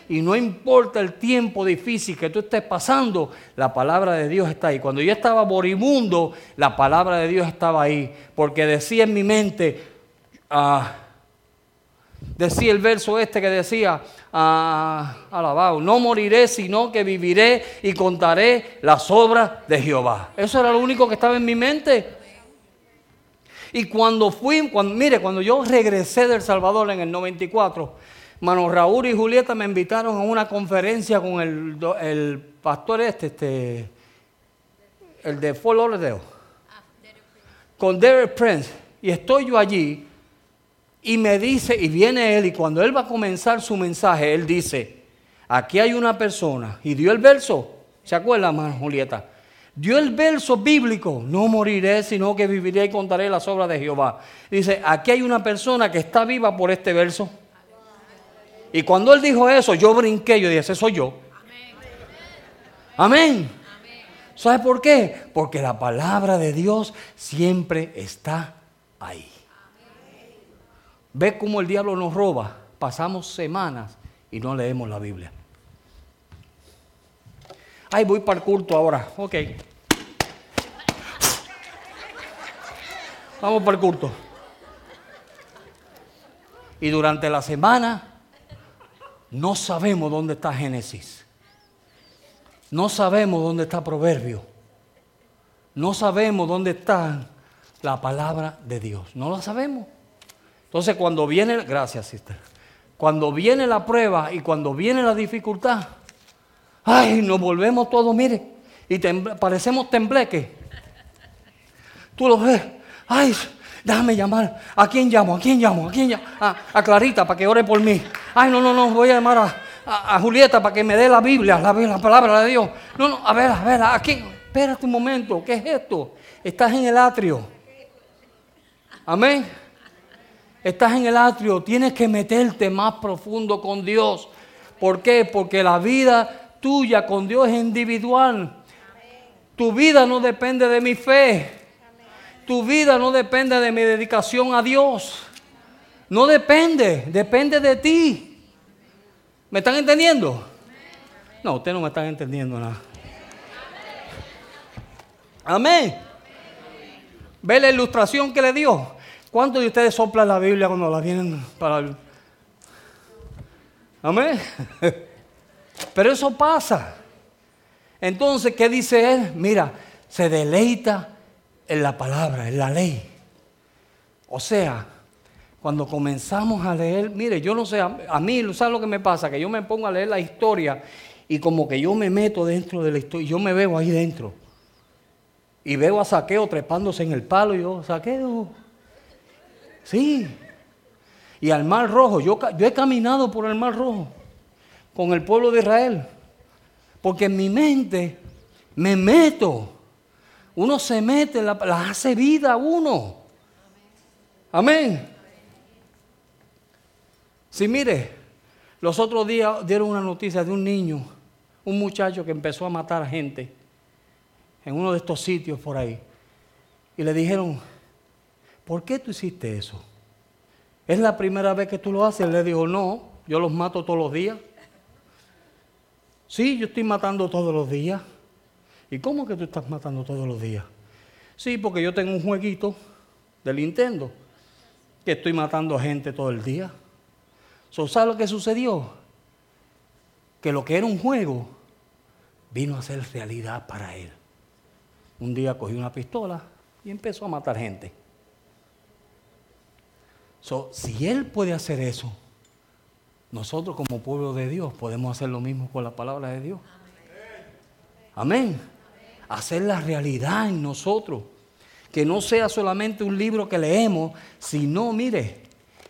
Y no importa el tiempo difícil que tú estés pasando, la palabra de Dios está ahí. Cuando yo estaba moribundo, la palabra de Dios estaba ahí. Porque decía en mi mente, ah, decía el verso este que decía, ah, alabado, no moriré, sino que viviré y contaré las obras de Jehová. Eso era lo único que estaba en mi mente. Y cuando fui, cuando, mire, cuando yo regresé del Salvador en el 94, Mano Raúl y Julieta me invitaron a una conferencia con el, pastor este, este, el de Fort Lauderdale, con Derek Prince. Y estoy yo allí y me dice, y viene él, y cuando él va a comenzar su mensaje, él dice, aquí hay una persona, y dio el verso, ¿se acuerda, Julieta? Dio el verso bíblico, no moriré, sino que viviré y contaré las obras de Jehová. Dice, aquí hay una persona que está viva por este verso. Y cuando él dijo eso, yo brinqué, yo dije, ese soy yo. Amén. ¿Sabe por qué? Porque la palabra de Dios siempre está ahí. ¿Ve cómo el diablo nos roba? Pasamos semanas y no leemos la Biblia. Ay, voy para el culto ahora. Ok. Vamos para el culto. Y durante la semana no sabemos dónde está Génesis. No sabemos dónde está Proverbio. No sabemos dónde está la palabra de Dios. No lo sabemos. Entonces cuando viene, gracias sister, cuando viene la prueba y cuando viene la dificultad, Ay, nos volvemos todos, mire, y parecemos tembleques. Tú lo ves. Ay, déjame llamar. ¿A quién llamo? ¿A quién llamo? ¿A quién llamo? A, Clarita para que ore por mí. Ay, no, no, no, voy a llamar a, Julieta para que me dé la Biblia, la, la, palabra de Dios. No, no, a ver, a ver, ¿a? Espérate un momento, ¿qué es esto? Estás en el atrio. Amén. Estás en el atrio, tienes que meterte más profundo con Dios. ¿Por qué? Porque la vida tuya con Dios es individual. Tu vida no depende de mi fe. Tu vida no depende de mi dedicación a Dios. No depende, depende de ti. ¿Me están entendiendo? No, ustedes no me están entendiendo nada. Amén. ¿Ve la ilustración que le dio? ¿Cuántos de ustedes soplan la Biblia cuando la vienen para... Amén. Pero eso pasa. Entonces, ¿qué dice él? Mira, se deleita en la palabra, en la ley. O sea, cuando comenzamos a leer, mire, yo no sé, a, mí, ¿sabes lo que me pasa? Que yo me pongo a leer la historia y como que yo me meto dentro de la historia, yo me veo ahí dentro. Y veo a Saqueo trepándose en el palo y yo, Saqueo. Sí. Y al mar rojo, yo, yo he caminado por el mar rojo con el pueblo de Israel. Porque en mi mente me meto. Uno se mete, la, hace vida uno. Amén. Si mire, los otros días dieron una noticia de un niño, un muchacho que empezó a matar gente en uno de estos sitios por ahí. Y le dijeron, ¿por qué tú hiciste eso? ¿Es la primera vez que tú lo haces? Le dijo, no, yo los mato todos los días. Sí, yo estoy matando todos los días. ¿Y cómo que tú estás matando todos los días? Sí, porque yo tengo un jueguito del Nintendo que estoy matando gente todo el día. ¿Sabes lo que sucedió? Que lo que era un juego vino a ser realidad para él. Un día cogió una pistola y empezó a matar gente. Si él puede hacer eso, nosotros como pueblo de Dios podemos hacer lo mismo con la palabra de Dios. Amén. Hacer la realidad en nosotros. Que no sea solamente un libro que leemos, sino, mire,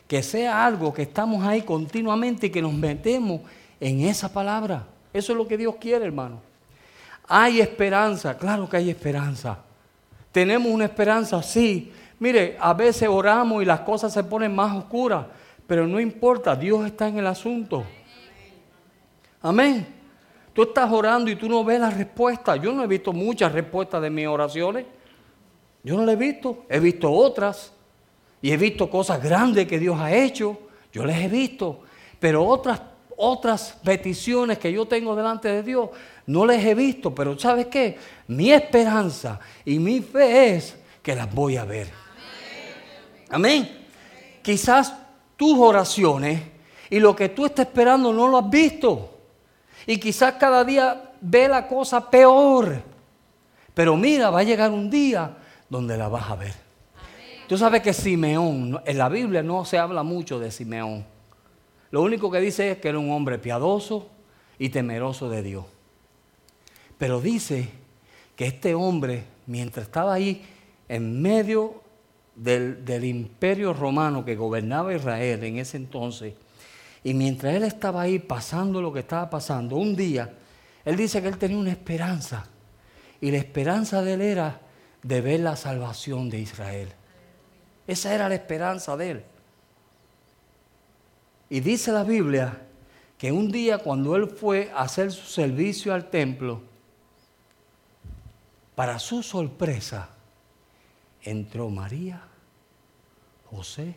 que sea algo que estamos ahí continuamente y que nos metemos en esa palabra. Eso es lo que Dios quiere, hermano. Hay esperanza, claro que hay esperanza. Tenemos una esperanza, sí. Mire, a veces oramos y las cosas se ponen más oscuras, pero no importa, Dios está en el asunto. Amén. Tú estás orando y tú no ves la respuesta. Yo no he visto muchas respuestas de mis oraciones. Yo no las he visto. He visto otras. Y he visto cosas grandes que Dios ha hecho. Yo les he visto. Pero otras, otras peticiones que yo tengo delante de Dios, no les he visto. Pero ¿sabes qué? Mi esperanza y mi fe es que las voy a ver. Amén. Quizás tus oraciones y lo que tú estás esperando no lo has visto. Y quizás cada día ve la cosa peor. Pero mira, va a llegar un día donde la vas a ver. Tú sabes que Simeón, en la Biblia no se habla mucho de Simeón. Lo único que dice es que era un hombre piadoso y temeroso de Dios. Pero dice que este hombre, mientras estaba ahí en medio del, imperio romano que gobernaba Israel en ese entonces, y mientras él estaba ahí pasando lo que estaba pasando, un día, él dice que él tenía una esperanza. Y la esperanza de él era de ver la salvación de Israel. Esa era la esperanza de él. Y dice la Biblia que un día cuando él fue a hacer su servicio al templo, para su sorpresa, entró María, José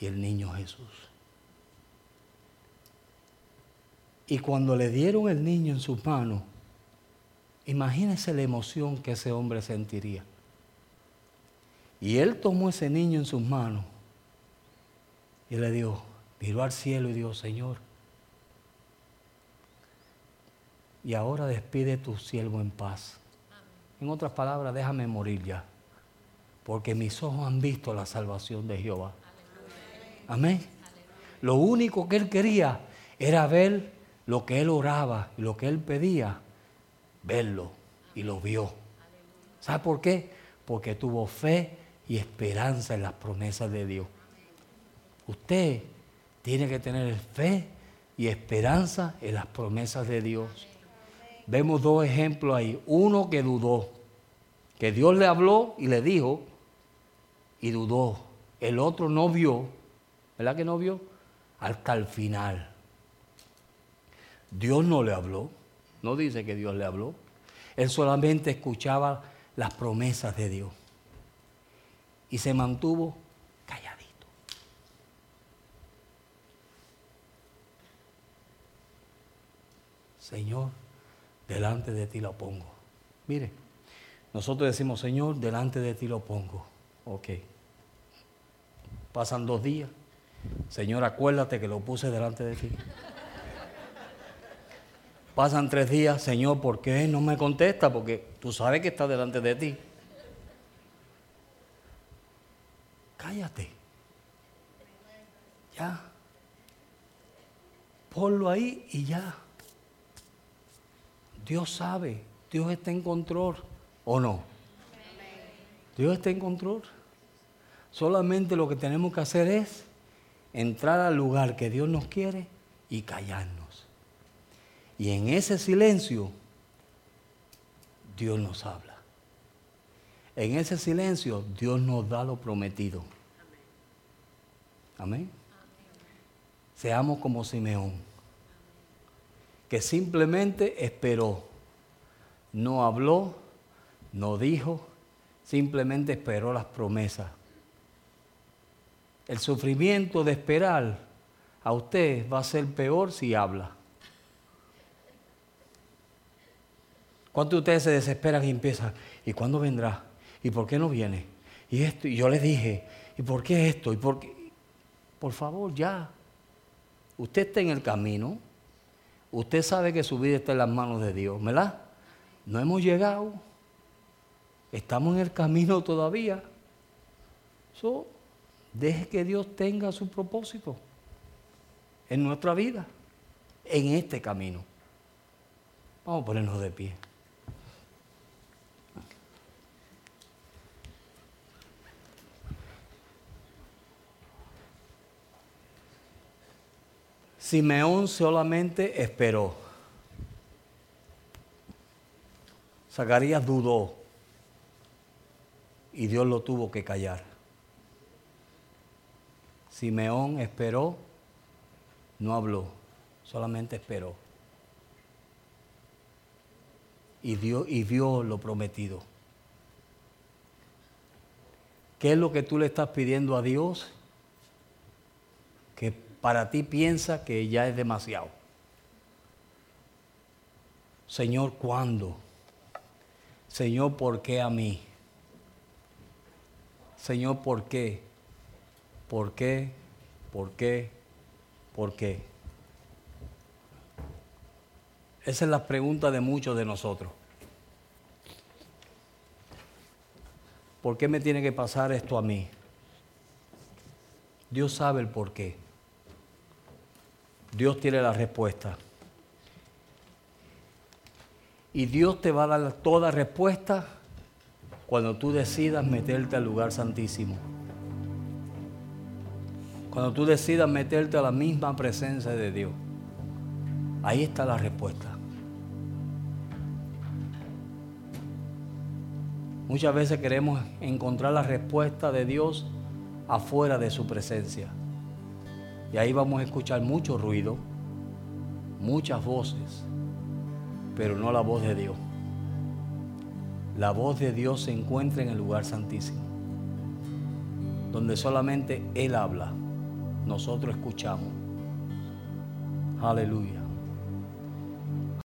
y el niño Jesús. Y cuando le dieron el niño en sus manos, imagínense la emoción que ese hombre sentiría. Y él tomó ese niño en sus manos y le dijo, miró al cielo y dijo, Señor, y ahora despide tu siervo en paz. En otras palabras, déjame morir ya, porque mis ojos han visto la salvación de Jehová. Amén. Lo único que él quería era ver lo que él oraba y lo que él pedía, verlo y lo vio. ¿Sabe por qué? Porque tuvo fe y esperanza en las promesas de Dios. Usted tiene que tener fe y esperanza en las promesas de Dios. Vemos dos ejemplos ahí. Uno que dudó, que Dios le habló y le dijo y dudó. El otro no vio, ¿verdad que no vio? Hasta el final. Dios no le habló, no dice que Dios le habló. Él solamente escuchaba las promesas de Dios y se mantuvo calladito. Señor, delante de ti lo pongo. Mire, nosotros decimos, Señor, delante de ti lo pongo. Ok. Pasan dos días. Señor, acuérdate que lo puse delante de ti. Pasan tres días, Señor, ¿por qué no me contesta? Porque tú sabes que está delante de ti. Cállate. Ya. Ponlo ahí y ya. Dios sabe, Dios está en control o no. Dios está en control. Solamente lo que tenemos que hacer es entrar al lugar que Dios nos quiere y callarnos. Y en ese silencio, Dios nos habla. En ese silencio, Dios nos da lo prometido. Amén. Seamos como Simeón, que simplemente esperó. No habló, no dijo, simplemente esperó las promesas. El sufrimiento de esperar a usted va a ser peor si habla. ¿Cuántos de ustedes se desesperan y empiezan? ¿Y cuándo vendrá? ¿Y por qué no viene? Y esto, y yo les dije, ¿y por qué esto? ¿Y por qué? Por favor, ya. Usted está en el camino. Usted sabe que su vida está en las manos de Dios, ¿verdad? No hemos llegado. Estamos en el camino todavía. So, deje que Dios tenga su propósito en nuestra vida, en este camino. Vamos a ponernos de pie. Simeón solamente esperó. Zacarías dudó y Dios lo tuvo que callar. Simeón esperó, no habló, solamente esperó. Y, dio, y vio lo prometido. ¿Qué es lo que tú le estás pidiendo a Dios? Que para ti piensa que ya es demasiado. Señor, ¿cuándo? Señor, ¿por qué a mí? Señor, ¿por qué? ¿Por qué? ¿Por qué? ¿Por qué? Esa es la pregunta de muchos de nosotros. ¿Por qué me tiene que pasar esto a mí? Dios sabe el por qué. Dios tiene la respuesta. Y Dios te va a dar toda respuesta cuando tú decidas meterte al lugar santísimo. Cuando tú decidas meterte a la misma presencia de Dios. Ahí está la respuesta. Muchas veces queremos encontrar la respuesta de Dios afuera de su presencia. Y ahí vamos a escuchar mucho ruido, muchas voces, pero no la voz de Dios. La voz de Dios se encuentra en el lugar santísimo, donde solamente Él habla, nosotros escuchamos. Aleluya.